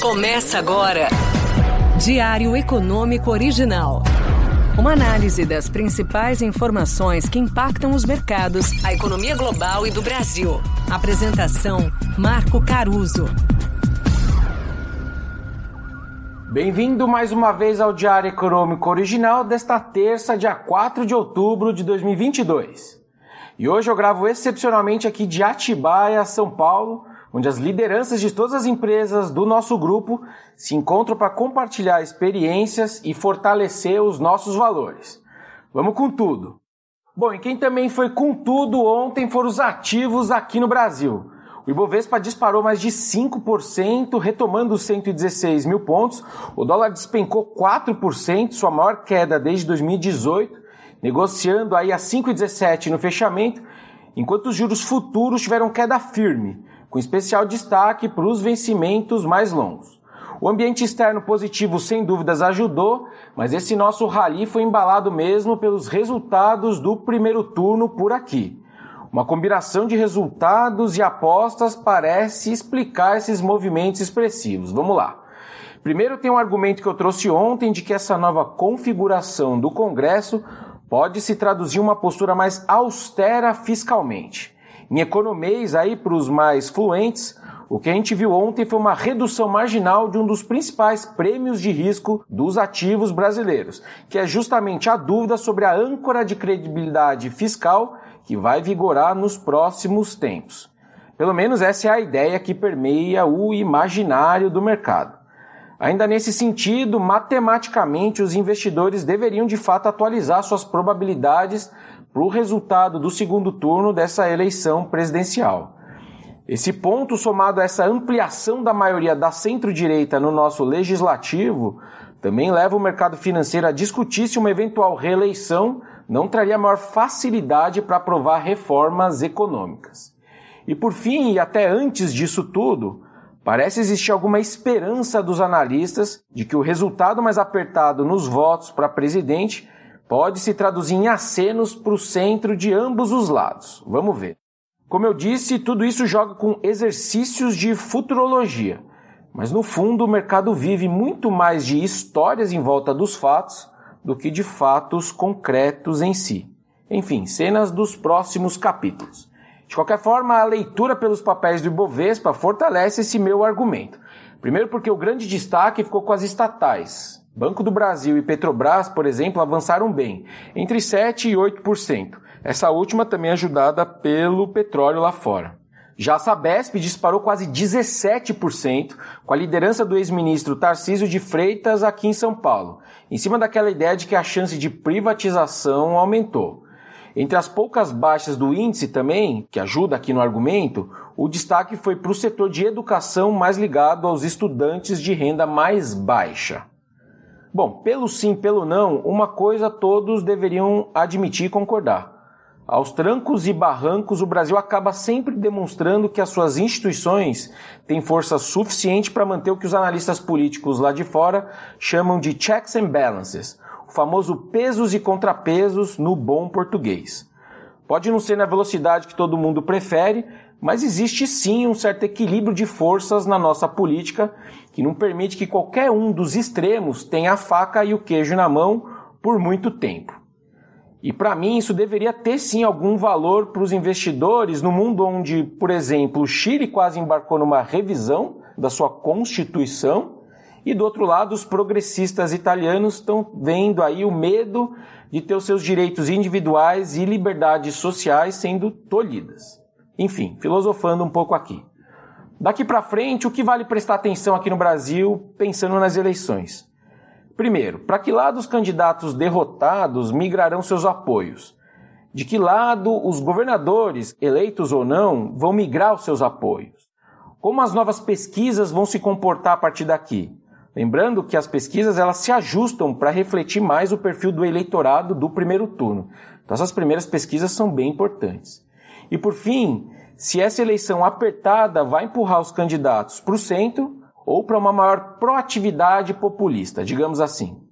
Começa agora. Diário Econômico Original. Uma análise das principais informações que impactam os mercados, a economia global e do Brasil. Apresentação: Marco Caruso. Bem-vindo mais uma vez ao Diário Econômico Original desta terça, dia 4 de outubro de 2022. E hoje eu gravo excepcionalmente aqui de Atibaia, São Paulo, onde as lideranças de todas as empresas do nosso grupo se encontram para compartilhar experiências e fortalecer os nossos valores. Vamos com tudo! Bom, e quem também foi com tudo ontem foram os ativos aqui no Brasil. O Ibovespa disparou mais de 5%, retomando os 116 mil pontos. O dólar despencou 4%, sua maior queda desde 2018, negociando aí a 5,17 no fechamento, enquanto os juros futuros tiveram queda firme, com especial destaque para os vencimentos mais longos. O ambiente externo positivo sem dúvidas ajudou, mas esse nosso rally foi embalado mesmo pelos resultados do primeiro turno por aqui. Uma combinação de resultados e apostas parece explicar esses movimentos expressivos. Vamos lá. Primeiro tem um argumento que eu trouxe ontem de que essa nova configuração do Congresso pode se traduzir em uma postura mais austera fiscalmente. Em economês, aí para os mais fluentes, o que a gente viu ontem foi uma redução marginal de um dos principais prêmios de risco dos ativos brasileiros, que é justamente a dúvida sobre a âncora de credibilidade fiscal que vai vigorar nos próximos tempos. Pelo menos essa é a ideia que permeia o imaginário do mercado. Ainda nesse sentido, matematicamente, os investidores deveriam de fato atualizar suas probabilidades para o resultado do segundo turno dessa eleição presidencial. Esse ponto, somado a essa ampliação da maioria da centro-direita no nosso legislativo, também leva o mercado financeiro a discutir se uma eventual reeleição não traria maior facilidade para aprovar reformas econômicas. E por fim, e até antes disso tudo, parece existir alguma esperança dos analistas de que o resultado mais apertado nos votos para presidente pode se traduzir em acenos para o centro de ambos os lados. Vamos ver. Como eu disse, tudo isso joga com exercícios de futurologia, mas no fundo o mercado vive muito mais de histórias em volta dos fatos do que de fatos concretos em si. Enfim, cenas dos próximos capítulos. De qualquer forma, a leitura pelos papéis do Ibovespa fortalece esse meu argumento. Primeiro porque o grande destaque ficou com as estatais, Banco do Brasil e Petrobras, por exemplo, avançaram bem, entre 7% e 8%. Essa última também ajudada pelo petróleo lá fora. Já a Sabesp disparou quase 17%, com a liderança do ex-ministro Tarcísio de Freitas aqui em São Paulo, em cima daquela ideia de que a chance de privatização aumentou. Entre as poucas baixas do índice também, que ajuda aqui no argumento, o destaque foi para o setor de educação mais ligado aos estudantes de renda mais baixa. Bom, pelo sim, pelo não, uma coisa todos deveriam admitir e concordar. Aos trancos e barrancos, o Brasil acaba sempre demonstrando que as suas instituições têm força suficiente para manter o que os analistas políticos lá de fora chamam de checks and balances, o famoso pesos e contrapesos no bom português. Pode não ser na velocidade que todo mundo prefere, mas existe sim um certo equilíbrio de forças na nossa política que não permite que qualquer um dos extremos tenha a faca e o queijo na mão por muito tempo. E para mim isso deveria ter sim algum valor para os investidores no mundo onde, por exemplo, o Chile quase embarcou numa revisão da sua constituição e do outro lado os progressistas italianos estão vendo aí o medo de ter os seus direitos individuais e liberdades sociais sendo tolhidas. Enfim, filosofando um pouco aqui. Daqui para frente, o que vale prestar atenção aqui no Brasil, pensando nas eleições? Primeiro, para que lado os candidatos derrotados migrarão seus apoios? De que lado os governadores, eleitos ou não, vão migrar os seus apoios? Como as novas pesquisas vão se comportar a partir daqui? Lembrando que as pesquisas elas se ajustam para refletir mais o perfil do eleitorado do primeiro turno. Então essas primeiras pesquisas são bem importantes. E por fim, se essa eleição apertada vai empurrar os candidatos para o centro ou para uma maior proatividade populista, digamos assim.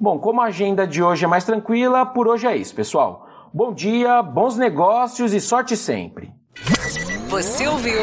Bom, como a agenda de hoje é mais tranquila, por hoje é isso, pessoal. Bom dia, bons negócios e sorte sempre. Você ouviu?